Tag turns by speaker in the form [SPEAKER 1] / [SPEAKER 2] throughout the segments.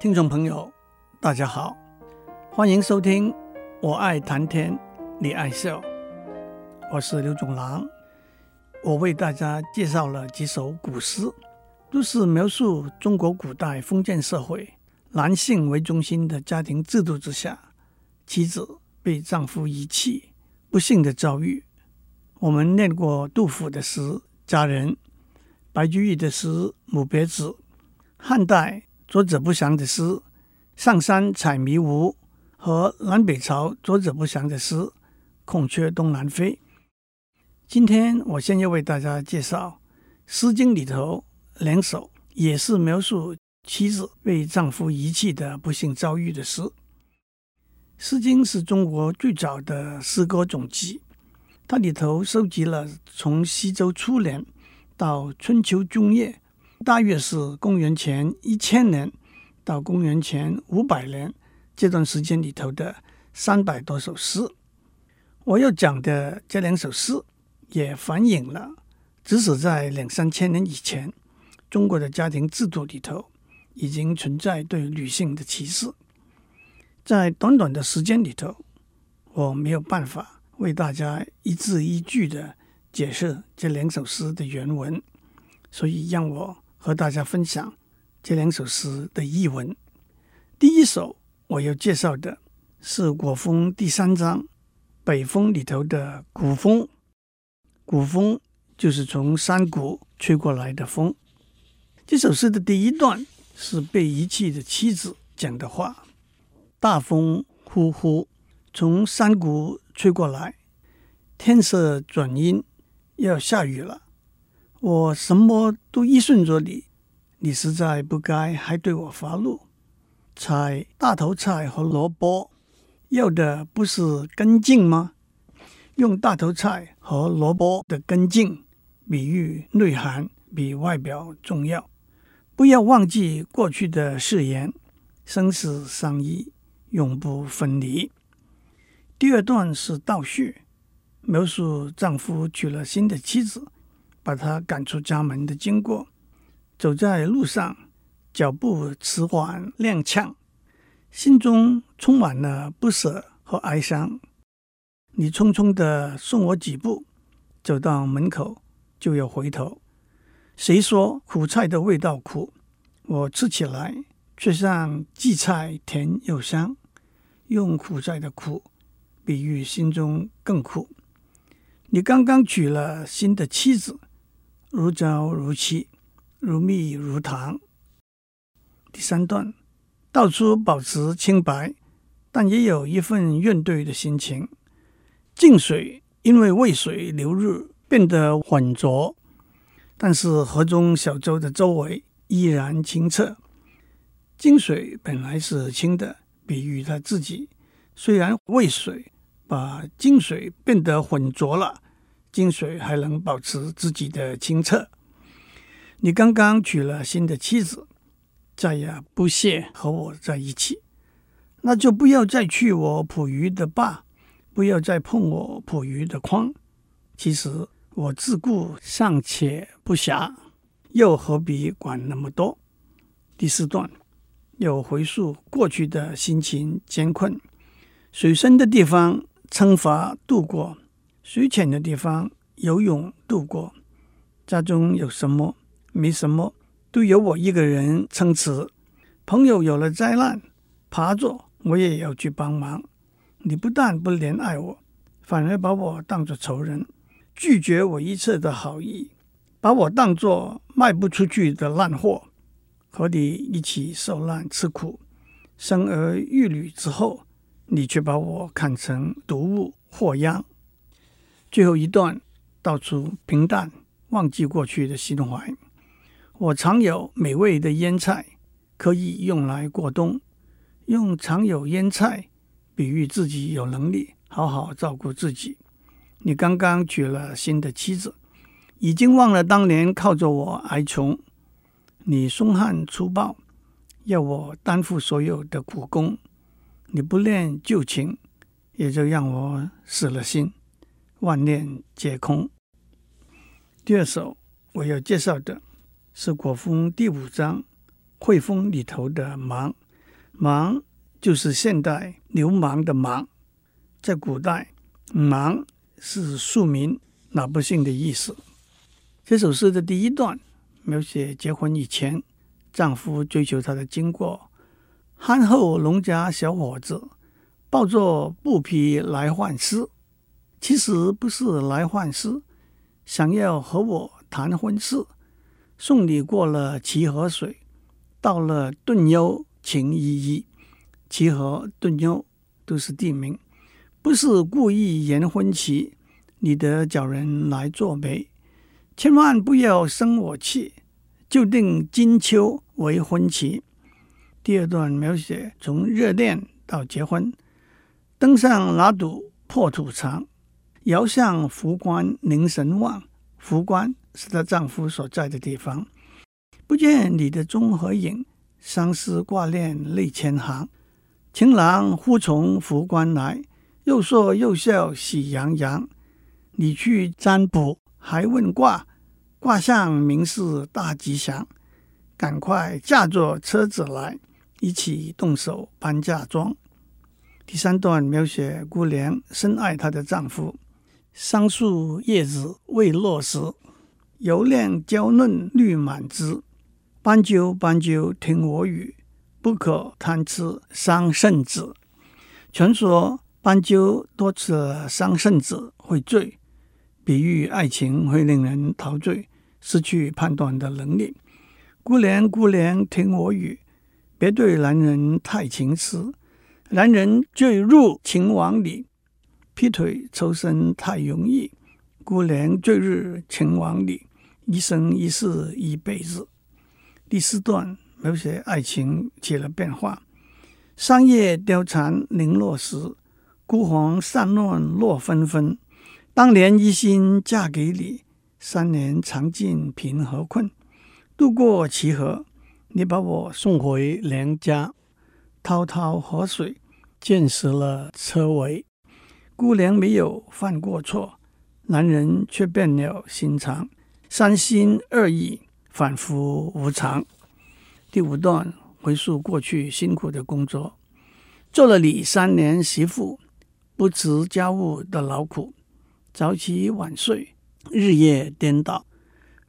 [SPEAKER 1] 听众朋友，大家好，欢迎收听《我爱谈天，你爱笑》，我是刘总郎。我为大家介绍了几首古诗，都是描述中国古代封建社会男性为中心的家庭制度之下，妻子被丈夫遗弃不幸的遭遇。我们念过杜甫的诗《佳人》，白居易的诗《母别子》，汉代。作者不详的诗《上山采迷芜》和南北朝作者不详的诗《孔雀东南飞》。今天我先要为大家介绍《诗经》里头两首也是描述妻子被丈夫遗弃的不幸遭遇的诗。《诗经》是中国最早的诗歌总集，它里头收集了从西周初年到春秋中叶。大约是公元前一千年到公元前五百年这段时间里头的三百多首诗。我要讲的这两首诗也反映了，即使在两三千年以前，中国的家庭制度里头已经存在对女性的歧视。在短短的时间里头，我没有办法为大家一字一句的解释这两首诗的原文，所以让我。和大家分享这两首诗的译文。第一首我要介绍的是《国风》第三章《北风》里头的“谷风”。谷风就是从山谷吹过来的风。这首诗的第一段是被遗弃的妻子讲的话：“大风呼呼，从山谷吹过来，天色转阴，要下雨了。”我什么都依顺着你，你实在不该还对我发怒。采大头菜和萝卜，要的不是根茎吗？用大头菜和萝卜的根茎比喻内涵比外表重要。不要忘记过去的誓言，生死相依，永不分离。第二段是倒叙，描述丈夫娶了新的妻子。把他赶出家门的经过，走在路上，脚步迟缓踉跄，心中充满了不舍和哀伤。你匆匆地送我几步，走到门口就要回头。谁说苦菜的味道苦？我吃起来却像荠菜甜又香。用苦菜的苦比喻心中更苦。你刚刚娶了新的妻子。如胶如漆，如蜜如糖。第三段，道出保持清白，但也有一份怨怼的心情。泾水因为渭水流日变得浑浊，但是河中小舟的周围依然清澈。泾水本来是清的，比喻他自己。虽然渭水把泾水变得浑浊了。泾水还能保持自己的清澈。你刚刚娶了新的妻子，再也不屑和我在一起，那就不要再去我捕鱼的坝，不要再碰我捕鱼的筐。其实我自顾尚且不暇，又何必管那么多？第四段又回溯过去的心情艰困，水深的地方撑筏渡过。水浅的地方游泳度过，家中有什么没什么，都由我一个人撑持。朋友有了灾难，爬着我也要去帮忙。你不但不怜爱我，反而把我当作仇人，拒绝我一次的好意，把我当作卖不出去的烂货，和你一起受难吃苦，生儿育女之后，你却把我看成毒物祸殃。最后一段道出平淡，忘记过去的心怀。我常有美味的腌菜，可以用来过冬。用常有腌菜比喻自己有能力好好照顾自己。你刚刚娶了新的妻子，已经忘了当年靠着我挨穷。你凶悍粗暴，要我担负所有的苦工。你不念旧情，也就让我死了心。万念皆空。第二首我要介绍的是《国风》第五章《惠风》里头的“忙”，忙就是现代流氓的氓，在古代，忙是庶民老百姓的意思。这首诗的第一段描写结婚以前丈夫追求她的经过，憨厚农家小伙子抱着布匹来换丝，其实不是来换诗，想要和我谈婚事。送你过了齐河水，到了顿幽情依依。齐河、顿幽都是地名，不是故意言婚期，你得找人来作媒。千万不要生我气，就定金秋为婚期。第二段描写从热恋到结婚，登上那堵破土墙，遥向浮关凝神望。浮关是她丈夫所在的地方，不见你的踪和影，相思挂念泪千行。情郎忽从浮关来，又说又笑喜洋洋。你去占卜还问卦，卦象明是大吉祥。赶快驾着车子来，一起动手搬嫁妆。第三段描写姑娘深爱她的丈夫。桑树叶子未落时，油亮娇嫩绿满枝。斑鸠斑鸠听我语，不可贪吃桑葚子。传说斑鸠多吃桑葚子会醉，比喻爱情会令人陶醉，失去判断的能力。姑娘姑娘听我语，别对男人太情痴，男人坠入情网里。劈腿抽身太容易，姑娘坠入情网里，一生一世一辈子。第四段描写爱情起了变化，桑叶凋残零落时，孤黄散乱落纷纷。当年一心嫁给你，三年尝尽贫和困。渡过齐河，你把我送回娘家。滔滔河水溅湿了车尾。姑娘没有犯过错，男人却变了心肠，三心二意，反复无常。第五段回溯过去辛苦的工作，做了你三年媳妇，不辞家务的劳苦，早起晚睡，日夜颠倒，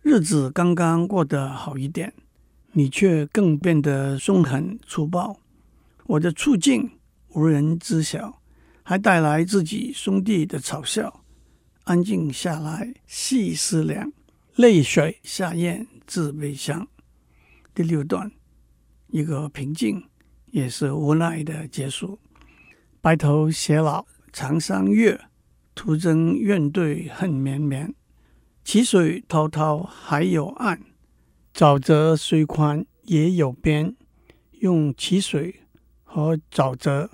[SPEAKER 1] 日子刚刚过得好一点，你却更变得凶狠粗暴。我的处境无人知晓。还带来自己兄弟的嘲笑。安静下来细思量，泪水下咽自悲伤。第六段，一个平静也是无奈的结束。白头偕老长三月，徒增怨怼恨绵绵。齐水滔滔还有岸，沼泽虽宽也有边。用齐水和沼泽。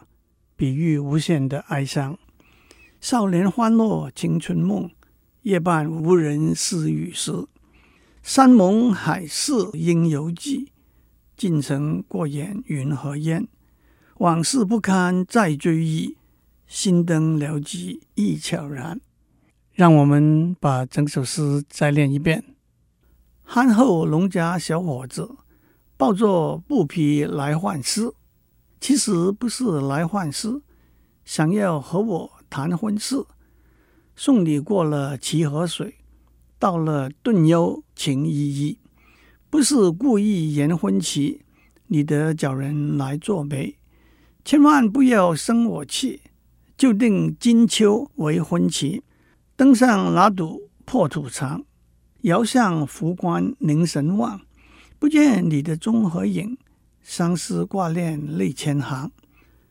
[SPEAKER 1] 比喻无限的哀伤，少年欢乐青春梦，夜半无人私语时。山盟海誓应犹记，尽成过眼云和烟。往事不堪再追忆，心灯了寂意悄然。让我们把整首诗再念一遍：憨厚农家小伙子，抱着布匹来换诗。其实不是来换诗，想要和我谈婚事，送你过了齐河水，到了顿幽情依依。不是故意延婚期，你得找人来作媒。千万不要生我气，就定金秋为婚期。登上那堵破土墙，遥向浮光凝神望，不见你的踪和影。相思挂念泪千行，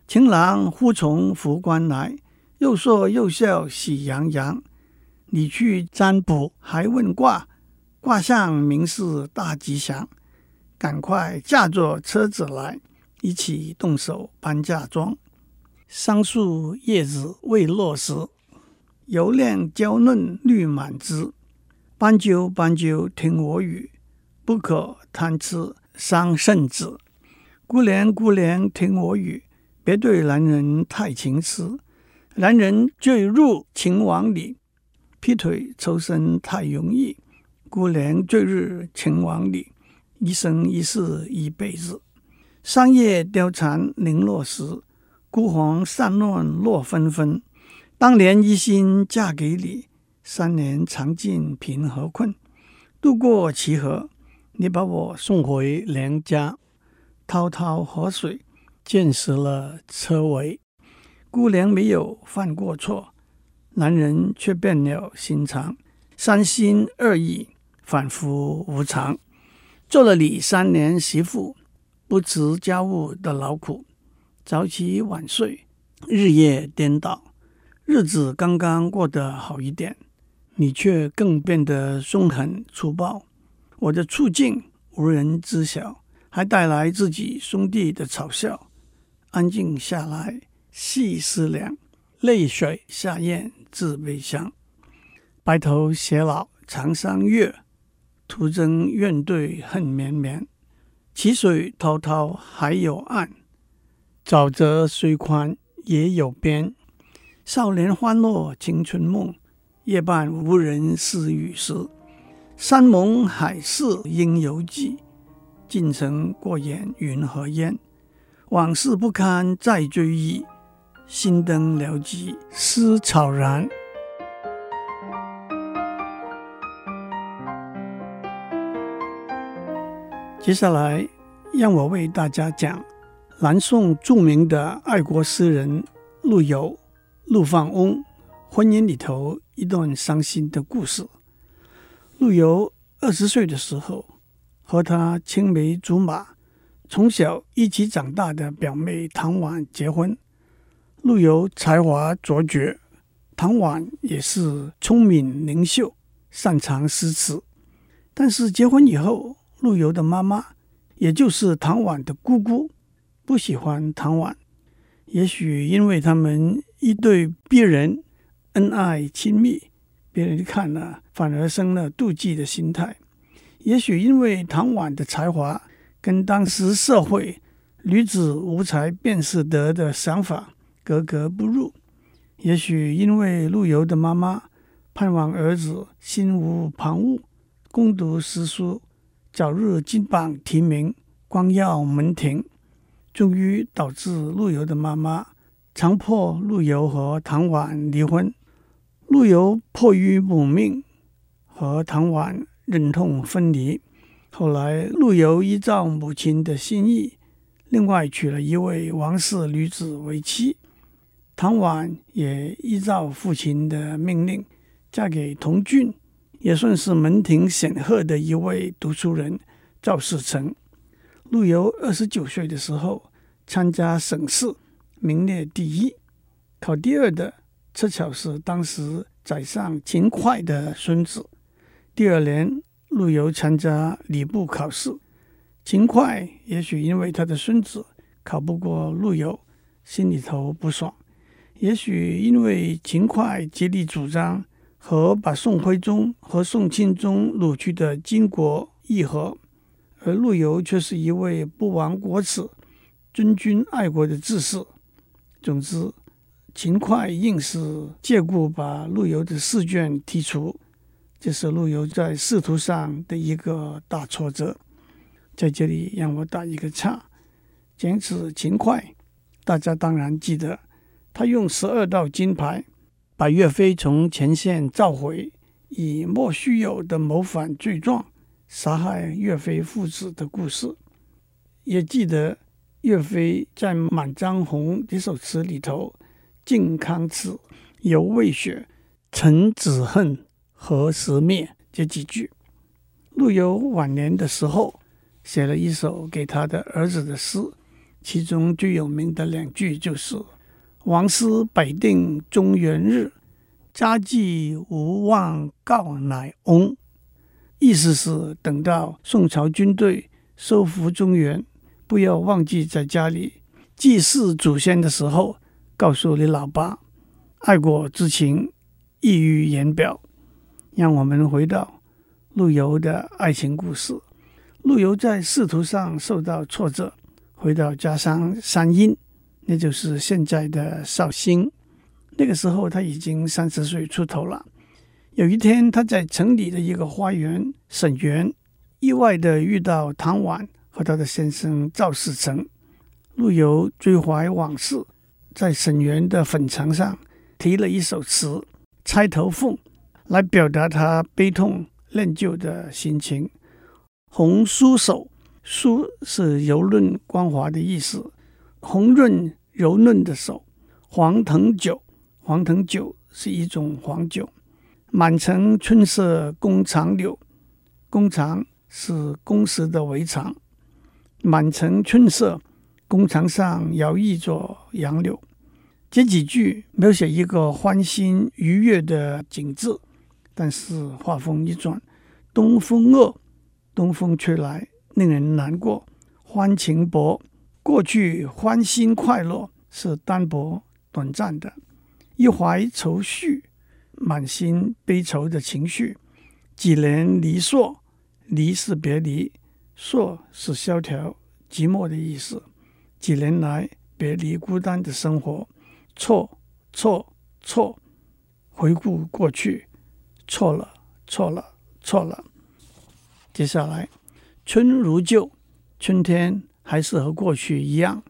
[SPEAKER 1] 情郎忽从浮关来，又说又笑喜洋洋。你去占卜还问卦，卦象明是大吉祥。赶快驾着车子来，一起动手搬嫁妆。桑树叶子未落时，油亮娇嫩绿满枝。斑鸠斑鸠听我语，不可贪吃桑葚子。姑娘，姑娘，听我语，别对男人太情痴。男人坠入情网里，劈腿抽身太容易。姑娘坠入情网里，一生一世一辈子。桑叶凋残零落时，孤鸿散乱落纷纷。当年一心嫁给你，三年尝尽贫和困。渡过耆河，你把我送回娘家。滔滔河水，溅湿了车尾。姑娘没有犯过错，男人却变了心肠。三心二意，反复无常。做了你三年媳妇，不辞家务的劳苦，早起晚睡，日夜颠倒。日子刚刚过得好一点，你却更变得凶狠粗暴。我的处境无人知晓，还带来自己兄弟的嘲笑。安静下来，细思量，泪水下咽自悲伤。白头偕老长桑月，徒增怨怼恨绵绵。其水滔滔还有岸，沼泽虽宽也有边。少年欢乐青春梦，夜半无人私语时。山盟海誓应犹记，尽成过眼云和烟。往事不堪再追忆，心灯寥寂思草然。接下来，让我为大家讲南宋著名的爱国诗人陆游。陆放翁婚姻里头一段伤心的故事。陆游二十岁的时候，和他青梅竹马、从小一起长大的表妹唐婉结婚。陆游才华卓绝，唐婉也是聪明灵秀，擅长诗词。但是结婚以后，陆游的妈妈，也就是唐婉的姑姑，不喜欢唐婉。也许因为他们。一对璧人恩爱亲密，别人看了反而生了妒忌的心态。也许因为唐婉的才华跟当时社会女子无才便是德的想法格格不入。也许因为陆游的妈妈盼望儿子心无旁骛，攻读诗书，早日金榜题名，光耀门庭，终于导致陆游的妈妈。强迫陆游和唐婉离婚，陆游迫于母命和唐婉忍痛分离。后来，陆游依照母亲的心意，另外娶了一位王氏女子为妻。唐婉也依照父亲的命令，嫁给同郡，也算是门庭显赫的一位读书人赵世成。陆游二十九岁的时候，参加省试。名列第一，考第二的恰巧是当时宰相秦桧的孙子。第二年，陆游参加礼部考试，秦桧也许因为他的孙子考不过陆游，心里头不爽；也许因为秦桧极力主张和把宋徽宗和宋钦宗掳去的金国议和，而陆游却是一位不亡国耻、尊君爱国的志士。总之，秦桧硬是借故把陆游的试卷剔除，这是陆游在仕途上的一个大挫折。在这里，让我打一个岔。讲起秦桧，大家当然记得，他用十二道金牌把岳飞从前线召回，以莫须有的谋反罪状杀害岳飞父子的故事，也记得。岳飞在《满江红》这首词里头，“靖康耻，犹未雪，臣子恨，何时灭？”这几句。陆游晚年的时候，写了一首给他的儿子的诗，其中最有名的两句就是“王师百定中原日，家祭无忘告乃翁”，意思是等到宋朝军队收复中原。不要忘记在家里祭祀祖先的时候，告诉你老爸，爱国之情溢于言表。让我们回到陆游的爱情故事。陆游在仕途上受到挫折，回到家乡山阴，那就是现在的绍兴。那个时候他已经三十岁出头了。有一天，他在城里的一个花园沈园，意外地遇到唐婉。和他的先生赵世成，陆游追怀往事，在沈园的粉墙上题了一首词《钗头凤》，来表达他悲痛恋旧的心情。红酥手，酥是柔润光滑的意思，红润柔嫩的手。黄藤酒，黄藤酒是一种黄酒。满城春色宫长柳，弓长是宫时的围墙。满城春色，宫墙上摇曳着杨柳。这几句描写一个欢欣愉悦的景致，但是话锋一转，东风恶，东风吹来令人难过。欢情薄，过去欢欣快乐是单薄短暂的。一怀愁绪。满心悲愁的情绪，几年离索，离是别离，索是萧条寂寞的意思。几年来别离孤单的生活，错错错，回顾过去，错了错了错了。接下来，春如旧，春天还是和过去一样，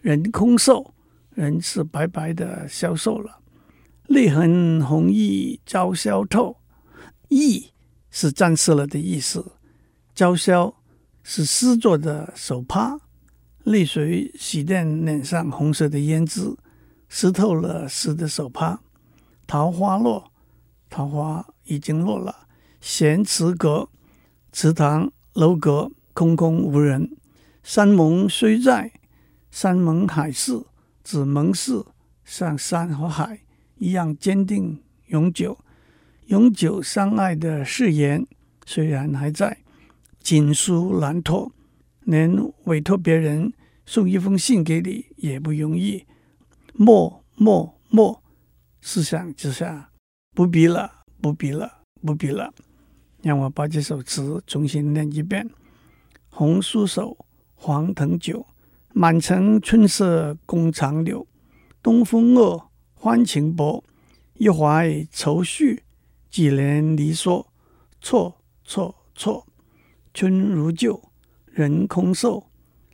[SPEAKER 1] 人空瘦，人是白白的消瘦了。泪痕红浥钊销透，浥是沾湿了的意思，钊销是湿做的手帕，泪水洗垫脸上红色的胭脂，湿透了湿的手帕。桃花落，桃花已经落了。闲池阁，池塘楼阁空空无人。山盟虽在，山盟海誓，指盟誓像山和海。一样坚定永久，永久相爱的誓言虽然还在，锦书难托，连委托别人送一封信给你也不容易。莫莫莫，思想之下，不必了，不必了，不必了。让我把这首词重新念一遍：红酥手，黄藤酒，满城春色宫长柳，东风恶。欢情薄，一怀愁绪，几年离索。错错错，春如旧，人空瘦。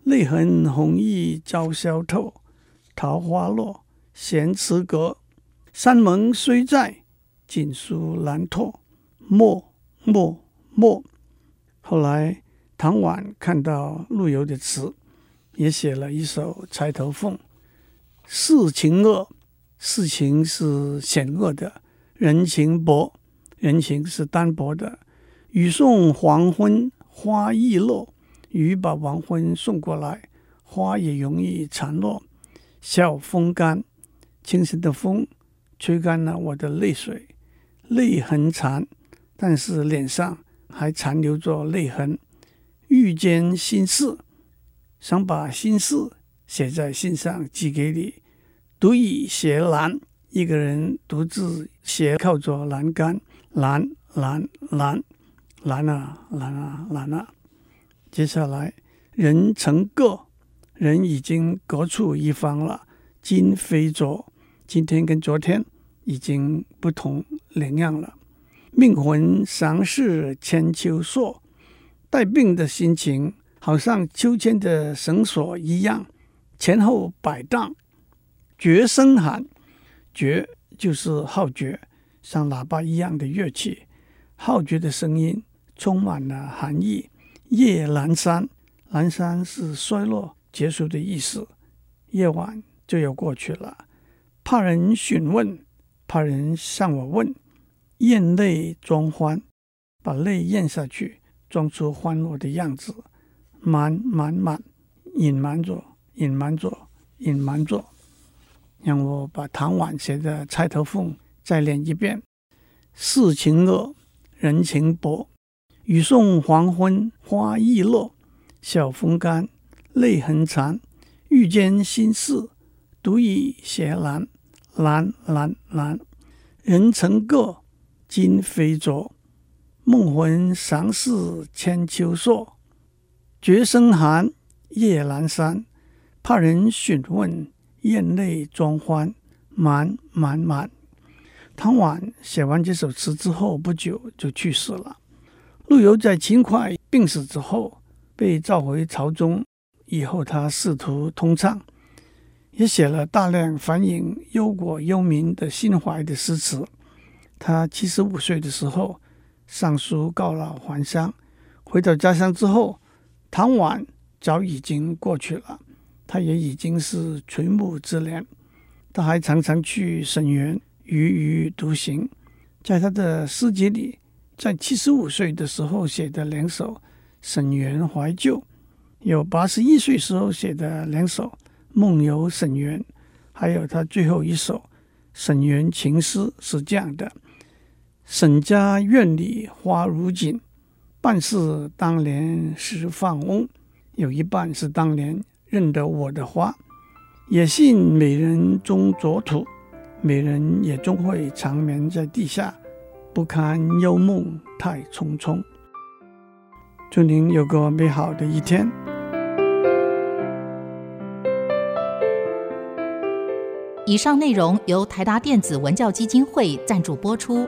[SPEAKER 1] 泪痕红浥鲛绡透，桃花落，闲池阁。山盟虽在，锦书难托。莫莫莫。后来唐婉看到陆游的词，也写了一首《钗头凤》，世情恶。世情是险恶的，人情薄，人情是单薄的。雨送黄昏花易落，雨把黄昏送过来，花也容易残落。晓风干，清新的风吹干了我的泪水，泪痕残，但是脸上还残留着泪痕。欲笺心事，想把心事写在信上寄给你。独倚斜栏，一个人独自斜靠着栏杆，栏栏栏栏啊栏啊栏啊。接下来，人成各，人已经各处一方了。今非昨，今天跟昨天已经不同两样了。命魂常是千秋索，带病的心情好像秋千的绳索一样，前后摆荡。绝声寒，绝就是号角，像喇叭一样的乐器。号角的声音充满了寒意。夜阑珊，阑珊是衰落结束的意思。夜晚就要过去了，怕人询问，怕人向我问。咽泪装欢，把泪咽下去，装出欢乐的样子。瞒瞒瞒，隐瞒着，隐瞒着，隐瞒着。让我把唐婉写的《钗头凤》再念一遍：世情恶，人情薄。雨送黄昏花易落，晓风干，泪痕残。欲笺心事，独倚斜栏，栏栏栏。人成各，今非昨。梦魂常似千秋索。绝声寒，夜阑珊，怕人询问。咽泪装欢，瞒瞒瞒。唐婉写完这首词之后不久就去世了。陆游在秦桧病死之后，被召回朝中，以后他仕途通畅，也写了大量反映忧国忧民的心怀的诗词。他七十五岁的时候，上书告老还乡，回到家乡之后，唐婉早已经过去了，他也已经是垂暮之年。他还常常去沈园踽踽独行，在他的诗集里，在七十五岁的时候写的两首《沈园怀旧》，有八十一岁时候写的两首《梦游沈园》，还有他最后一首《沈园情诗》是这样的：沈家院里花如锦，半是当年时放翁，有一半是当年认得我的花。也信美人终作土，美人也终会长眠在地下，不堪幽梦太匆匆。祝您有个美好的一天。
[SPEAKER 2] 以上内容由台达电子文教基金会赞助播出。